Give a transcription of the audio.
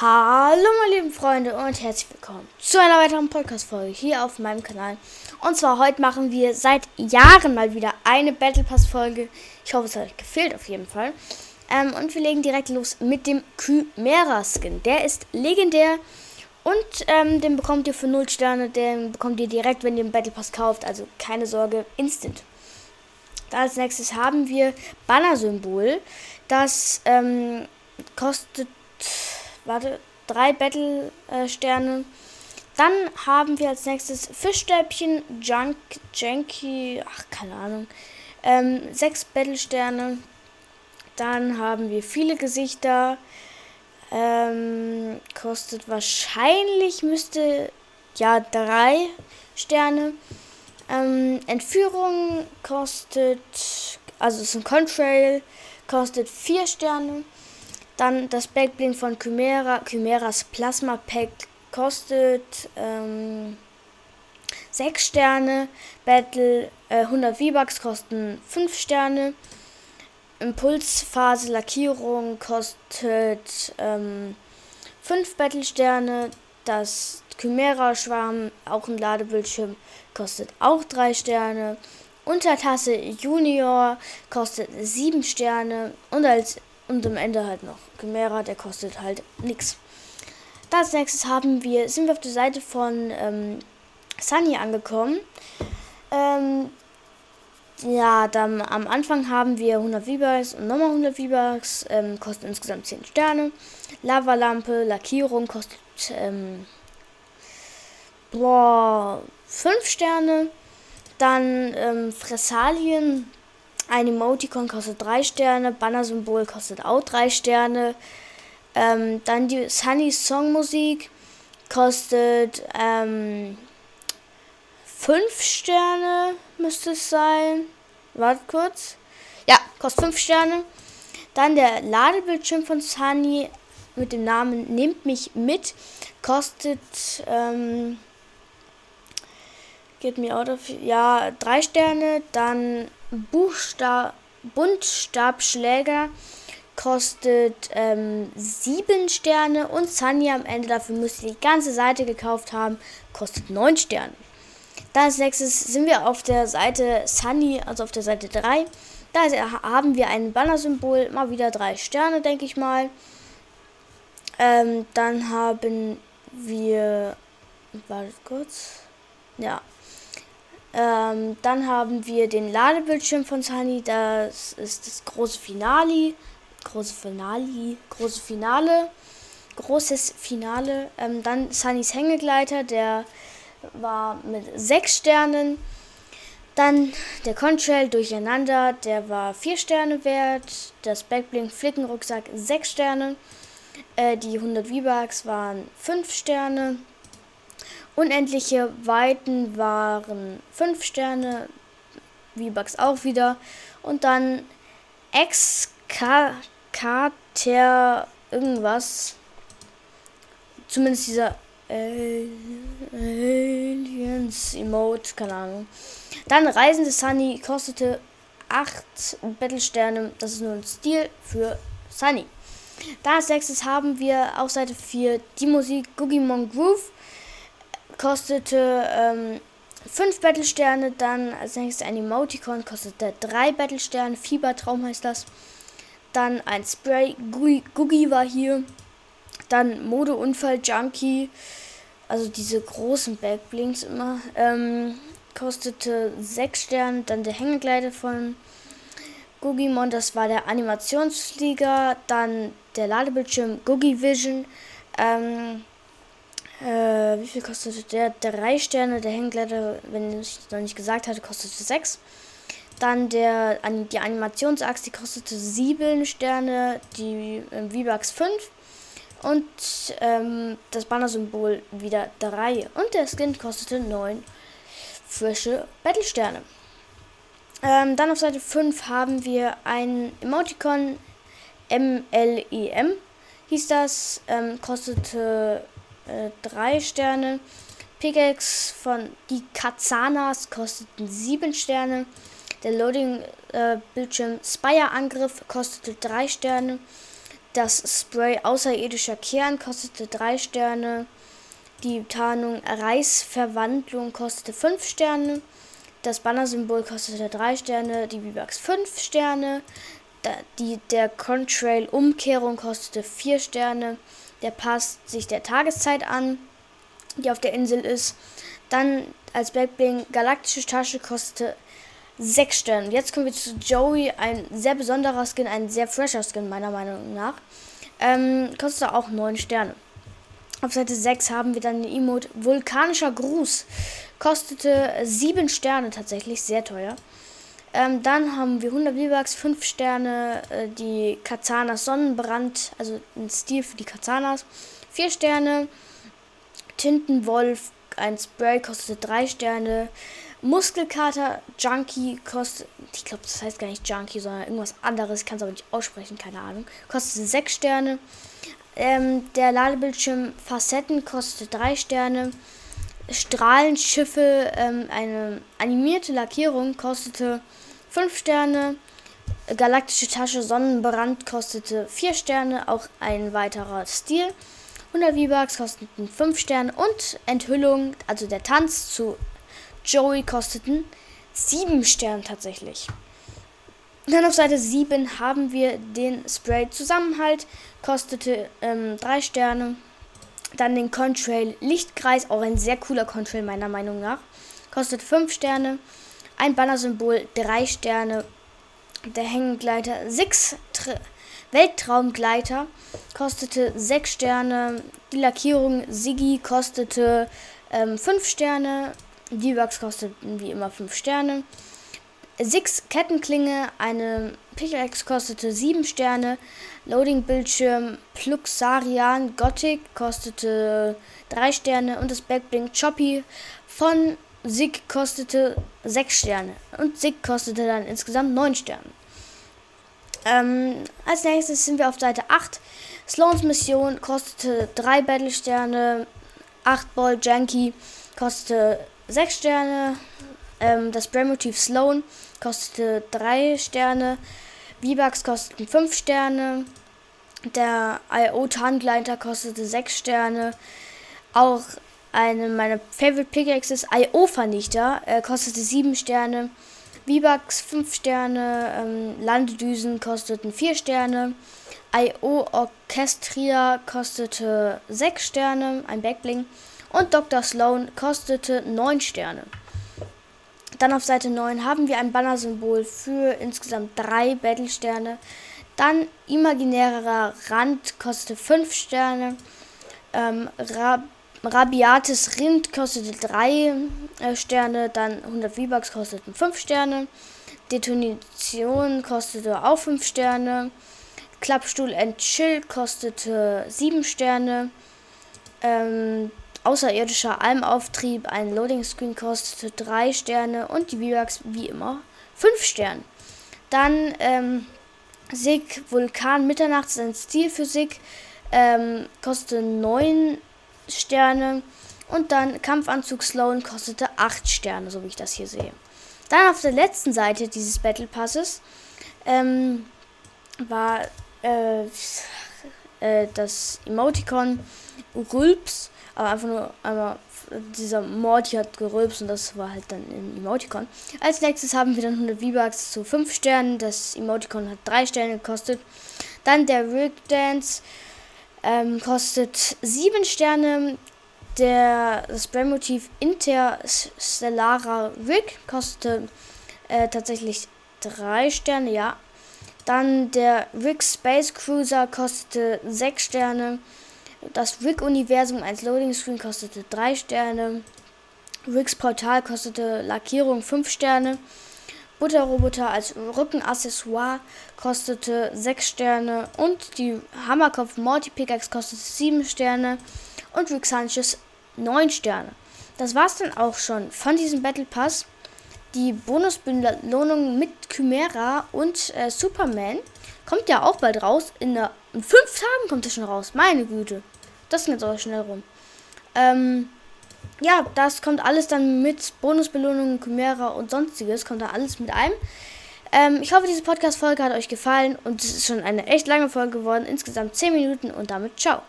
Hallo meine lieben Freunde und herzlich willkommen zu einer weiteren Podcast-Folge hier auf meinem Kanal. Und zwar heute machen wir seit Jahren mal wieder eine Battle Pass-Folge. Ich hoffe, es hat euch gefehlt auf jeden Fall. Ähm, und wir legen direkt los mit dem Chimera-Skin. Der ist legendär und ähm, den bekommt ihr für 0 Sterne. Den bekommt ihr direkt, wenn ihr den Battle Pass kauft. Also keine Sorge, instant. Da als nächstes haben wir Banner-Symbol. Das ähm, kostet warte, drei Battle-Sterne. Dann haben wir als nächstes Fischstäbchen, Junk, Janky, ach, keine Ahnung, ähm, sechs Battle-Sterne. Dann haben wir viele Gesichter. Ähm, kostet wahrscheinlich, müsste, ja, drei Sterne. Ähm, Entführung kostet, also ist ein Contrail, kostet vier Sterne. Dann das Backbling von Chimera, Chimeras Plasma Pack kostet ähm, 6 Sterne. Battle äh, 100 V-Bucks kosten 5 Sterne. Impulsphase Lackierung kostet ähm, 5 Battle-Sterne. Das Chimera Schwarm, auch ein Ladebildschirm, kostet auch 3 Sterne. Untertasse Junior kostet 7 Sterne. Und als und am Ende halt noch Chimera, der kostet halt nichts. Als nächstes haben wir, sind wir auf der Seite von ähm, Sunny angekommen. Ähm, ja, dann am Anfang haben wir 100 V-Bucks und nochmal 100 V-Bucks, ähm, kostet insgesamt 10 Sterne. Lavalampe, Lackierung kostet ähm, boah, 5 Sterne. Dann ähm, Fressalien ein Emoticon kostet 3 Sterne, Banner-Symbol kostet auch 3 Sterne. Ähm, dann die Sunny Song Musik kostet ähm, 5 Sterne, müsste es sein. Warte kurz. Ja, kostet 5 Sterne. Dann der Ladebildschirm von Sunny mit dem Namen Nehmt mich mit kostet ähm, Get me out of ja drei Sterne. Dann Buchstab, Buntstabschläger kostet ähm, 7 Sterne und Sunny am Ende, dafür müsst ihr die ganze Seite gekauft haben, kostet 9 Sterne. Dann als nächstes sind wir auf der Seite Sunny, also auf der Seite 3. Da haben wir ein Banner-Symbol, mal wieder 3 Sterne, denke ich mal. Ähm, dann haben wir, warte kurz, ja, ähm, dann haben wir den Ladebildschirm von Sunny. Das ist das große Finale. Große Finale. Große Finale. Großes Finale. Ähm, dann Sunnys Hängegleiter. Der war mit 6 Sternen. Dann der Contrail durcheinander. Der war 4 Sterne wert. Das Backblink Flickenrucksack 6 Sterne. Äh, die 100 V-Bucks waren 5 Sterne. Unendliche Weiten waren 5 Sterne, V-Bucks auch wieder. Und dann Exkater irgendwas. Zumindest dieser Aliens Emote, keine Ahnung. Dann Reisende Sunny kostete 8 Battle-Sterne. Das ist nur ein Stil für Sunny. Da als nächstes haben wir auf Seite 4 die Musik Googimon Groove kostete ähm, 5 Battlesterne. Dann als nächstes ein Emoticon kostete 3 Battlesterne. Fiebertraum heißt das. Dann ein Spray. Googie war hier. Dann Modeunfall Junkie. Also diese großen Backblinks immer. Ähm, kostete 6 Sterne. Dann der Hängegleiter von Googimon, das war der Animationsflieger. Dann der Ladebildschirm Googie Vision. Ähm, äh, wie viel kostete der? Drei Sterne. Der Hängleiter, wenn ich es noch nicht gesagt hatte, kostete sechs. Dann der, die Animationsachse, die kostete sieben Sterne. Die äh, V-Bucks fünf. Und ähm, das Banner-Symbol wieder drei. Und der Skin kostete neun frische Battle-Sterne. Ähm, dann auf Seite 5 haben wir ein Emoticon MLEM. E hieß das, ähm, kostete äh, drei Sterne. Pickaxe von die Kazanas kosteten 7 Sterne. Der Loading-Bildschirm äh, Spire-Angriff kostete 3 Sterne. das Spray Außerirdischer Kern kostete 3 Sterne. Die Tarnung Reisverwandlung kostete 5 Sterne. Das Banner-Symbol kostete 3 Sterne. Die V-Bucks 5 Sterne. Die, der Contrail-Umkehrung kostete 4 Sterne. Der passt sich der Tageszeit an, die auf der Insel ist. Dann als Backbling Galaktische Tasche kostete 6 Sterne. Jetzt kommen wir zu Joey, ein sehr besonderer Skin, ein sehr fresher Skin meiner Meinung nach. Ähm, kostet auch 9 Sterne. Auf Seite 6 haben wir dann den Emote Vulkanischer Gruß. Kostete 7 Sterne tatsächlich, sehr teuer. Ähm, dann haben wir 100 V-Bucks, 5 Sterne, äh, die Kazanas Sonnenbrand, also ein Stil für die Kazanas, 4 Sterne. Tintenwolf, ein Spray kostet 3 Sterne. Muskelkater Junkie kostet, ich glaube, das heißt gar nicht Junkie, sondern irgendwas anderes, kann es aber nicht aussprechen, keine Ahnung. Kostet 6 Sterne. Ähm, der Ladebildschirm Facetten kostet 3 Sterne. Strahlenschiffe, ähm, eine animierte Lackierung kostete 5 Sterne. Galaktische Tasche Sonnenbrand kostete 4 Sterne, auch ein weiterer Stil. 100 V-Bucks kosteten 5 Sterne und Enthüllung, also der Tanz zu Joey kosteten 7 Sterne tatsächlich. Dann auf Seite 7 haben wir den Spray Zusammenhalt, kostete 3 ähm, Sterne. Dann den Contrail Lichtkreis, auch ein sehr cooler Contrail meiner Meinung nach, kostet 5 Sterne. Ein Banner-Symbol 3 Sterne. Der Hängengleiter 6 Weltraumgleiter kostete 6 Sterne. Die Lackierung Siggi kostete 5 ähm, Sterne. Die Bugs kosteten wie immer 5 Sterne. Six Kettenklinge, eine Pickaxe kostete 7 Sterne. Loading Bildschirm Pluxarian Gothic kostete 3 Sterne. Und das Backbling Choppy von Sig kostete 6 Sterne. Und Sig kostete dann insgesamt 9 Sterne. Ähm, als nächstes sind wir auf Seite 8. Sloans Mission kostete 3 Battle-Sterne. 8 Ball Janky kostete 6 Sterne. Ähm, das Brand-Motiv Sloan kostete 3 Sterne. V-Bucks kosteten 5 Sterne. Der IO-Tarngleiter kostete 6 Sterne. Auch eine meiner Favorite Pickaxes, IO-Vernichter, äh, kostete 7 Sterne. V-Bucks 5 Sterne. Ähm, Landedüsen kosteten 4 Sterne. IO Orchestria kostete 6 Sterne. Ein Backbling. Und Dr. Sloan kostete 9 Sterne. Dann auf Seite 9 haben wir ein Banner-Symbol für insgesamt 3 Battle-Sterne. Dann imaginärer Rand kostet 5 Sterne. Ähm, Rab Rabiates Rind kostete 3 äh, Sterne. Dann 100 V-Bucks kosteten 5 Sterne. Detonation kostete auch 5 Sterne. Klappstuhl and Chill kostete 7 Sterne. Ähm, außerirdischer Almauftrieb, ein Loading Screen kostete 3 Sterne und die V-Bucks wie immer 5 Sterne. Dann ähm, Sig Vulkan Mitternachts, ein Stil für Sig, ähm, kostete 9 Sterne. Und dann Kampfanzug Sloan kostete 8 Sterne, so wie ich das hier sehe. Dann auf der letzten Seite dieses Battle Passes ähm, war äh, äh, das Emoticon Rülps aber einfach nur einmal dieser Morty hat gerülpst und das war halt dann im Emoticon. Als nächstes haben wir dann 100 V-Bucks zu 5 Sternen. Das Emoticon hat 3 Sterne gekostet. Dann der Rig Dance ähm, kostet 7 Sterne. Der, das Brandmotiv Interstellarer Rig kostet äh, tatsächlich 3 Sterne, ja. Dann der Rig Space Cruiser kostete 6 Sterne. Das Rig-Universum als Loading-Screen kostete 3 Sterne. Rigs Portal kostete Lackierung 5 Sterne. Butterroboter als Rückenaccessoire kostete 6 Sterne. Und die Hammerkopf Morty Pickaxe kostete 7 Sterne. Und Rick Sanchez 9 Sterne. Das war's dann auch schon von diesem Battle Pass. Die Bonusbelohnung mit Chimera und äh, Superman kommt ja auch bald raus. In, der, in fünf Tagen kommt es schon raus. Meine Güte. Das geht so schnell rum. Ähm, ja, das kommt alles dann mit Bonusbelohnungen, Chimera und sonstiges. Kommt da alles mit einem. Ähm, ich hoffe, diese Podcast-Folge hat euch gefallen und es ist schon eine echt lange Folge geworden. Insgesamt 10 Minuten und damit ciao.